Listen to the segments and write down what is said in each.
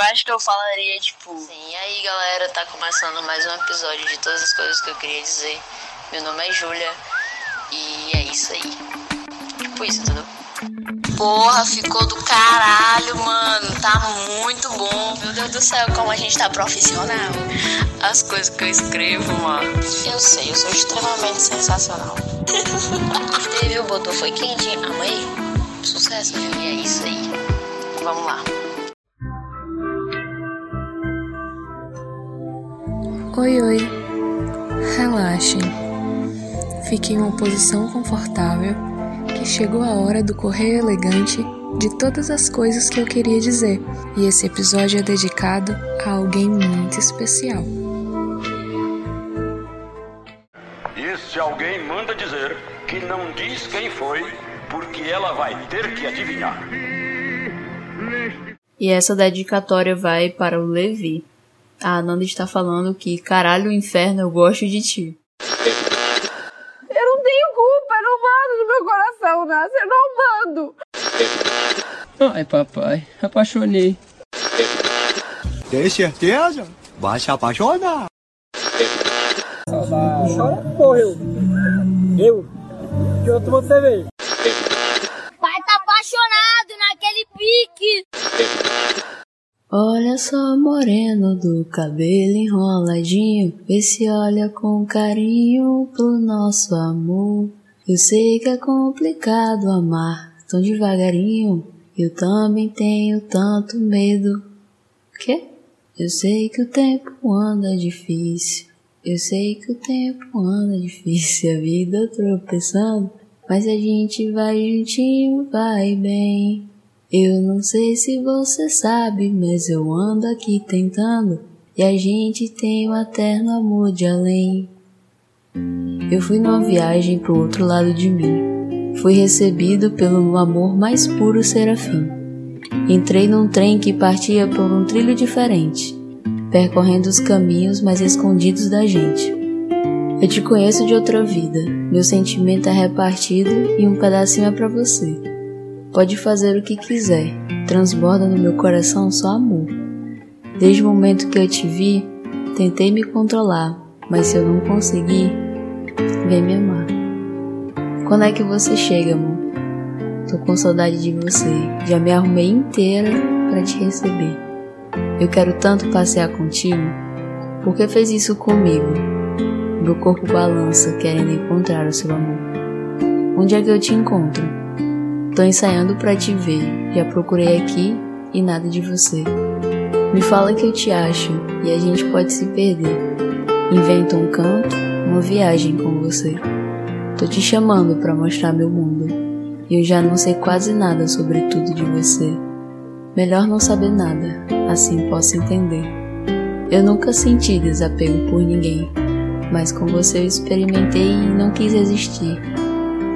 Acho que eu falaria, tipo. Sim, e aí galera, tá começando mais um episódio de todas as coisas que eu queria dizer. Meu nome é Júlia e é isso aí. Tipo isso, entendeu? Porra, ficou do caralho, mano. Tá muito bom. Meu Deus do céu, como a gente tá profissional. As coisas que eu escrevo, mano. Eu sei, eu sou extremamente sensacional. Teve o botou foi quente, amei. Sucesso, viu? E é isso aí. Vamos lá. Oi, oi. Relaxem. Fique em uma posição confortável que chegou a hora do correio elegante de todas as coisas que eu queria dizer. E esse episódio é dedicado a alguém muito especial. E esse alguém manda dizer que não diz quem foi, porque ela vai ter que adivinhar. E essa dedicatória vai para o Levi. A Ananda está falando que caralho, inferno, eu gosto de ti. Eu não tenho culpa, não mando no meu coração, Nasce, eu não mando. Ai, papai, apaixonei. Tem certeza? Vai se apaixonar. Chora, porra, eu. Eu? Que outro você veio? Olha só, moreno do cabelo enroladinho, vê se olha com carinho pro nosso amor. Eu sei que é complicado amar tão devagarinho, eu também tenho tanto medo. Quê? Eu sei que o tempo anda difícil, eu sei que o tempo anda difícil, a vida tropeçando, mas a gente vai juntinho, vai bem. Eu não sei se você sabe, mas eu ando aqui tentando e a gente tem um eterno amor de além. Eu fui numa viagem pro outro lado de mim. Fui recebido pelo amor mais puro serafim. Entrei num trem que partia por um trilho diferente, percorrendo os caminhos mais escondidos da gente. Eu te conheço de outra vida, meu sentimento é repartido e um pedacinho é para você. Pode fazer o que quiser, transborda no meu coração só amor. Desde o momento que eu te vi, tentei me controlar, mas se eu não conseguir, vem me amar. Quando é que você chega, amor? Tô com saudade de você, já me arrumei inteira para te receber. Eu quero tanto passear contigo, por que fez isso comigo? Meu corpo balança querendo encontrar o seu amor. Onde é que eu te encontro? Tô ensaiando para te ver, já procurei aqui e nada de você. Me fala que eu te acho e a gente pode se perder. Inventa um canto, uma viagem com você. Tô te chamando para mostrar meu mundo e eu já não sei quase nada sobre tudo de você. Melhor não saber nada, assim posso entender. Eu nunca senti desapego por ninguém, mas com você eu experimentei e não quis resistir.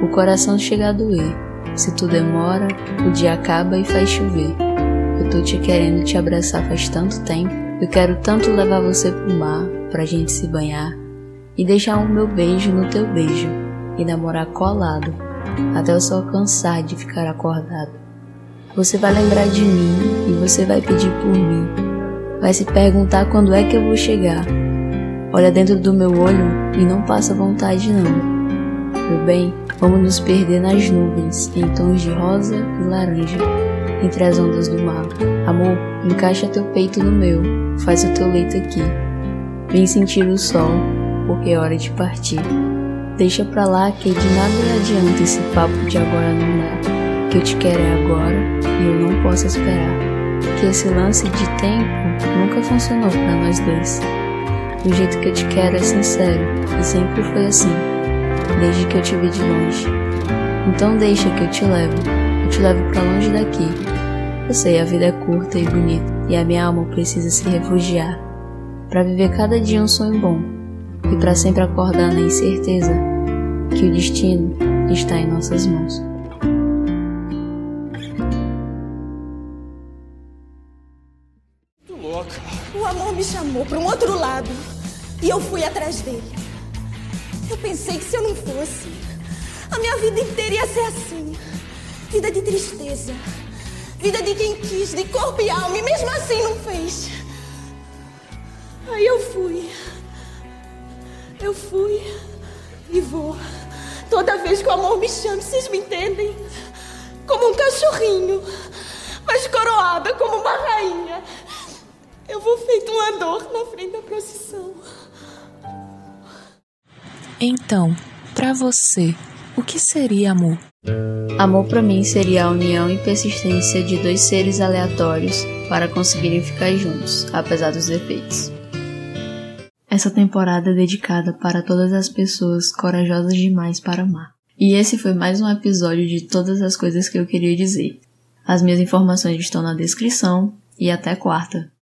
O coração chega a doer se tu demora, o dia acaba e faz chover. Eu tô te querendo te abraçar faz tanto tempo. Eu quero tanto levar você pro mar, pra gente se banhar. E deixar o meu beijo no teu beijo. E namorar colado, até eu só cansar de ficar acordado. Você vai lembrar de mim e você vai pedir por mim. Vai se perguntar quando é que eu vou chegar. Olha dentro do meu olho e não passa vontade não. Meu bem, vamos nos perder nas nuvens, em tons de rosa e laranja, entre as ondas do mar. Amor, encaixa teu peito no meu, faz o teu leito aqui. Vem sentir o sol, porque é hora de partir. Deixa pra lá que de nada adianta esse papo de agora não dá. Que eu te quero é agora e eu não posso esperar. Que esse lance de tempo nunca funcionou para nós dois. O jeito que eu te quero é sincero e sempre foi assim desde que eu te vi de longe. Então deixa que eu te levo, eu te levo para longe daqui. Eu sei, a vida é curta e bonita, e a minha alma precisa se refugiar para viver cada dia um sonho bom e para sempre acordar na incerteza que o destino está em nossas mãos. O amor me chamou para um outro lado e eu fui atrás dele. Eu pensei que se eu não fosse, a minha vida inteira ia ser assim. Vida de tristeza. Vida de quem quis, de corpo e alma, e mesmo assim não fez. fui. Eu fui e vou. Toda vez que o amor me chama, vocês me entendem? Como um cachorrinho, mas coroada como uma rainha. Eu vou feito uma dor na frente da procissão. Então, para você, o que seria amor? Amor para mim seria a união e persistência de dois seres aleatórios para conseguirem ficar juntos, apesar dos defeitos. Essa temporada é dedicada para todas as pessoas corajosas demais para amar. E esse foi mais um episódio de todas as coisas que eu queria dizer. As minhas informações estão na descrição e até quarta.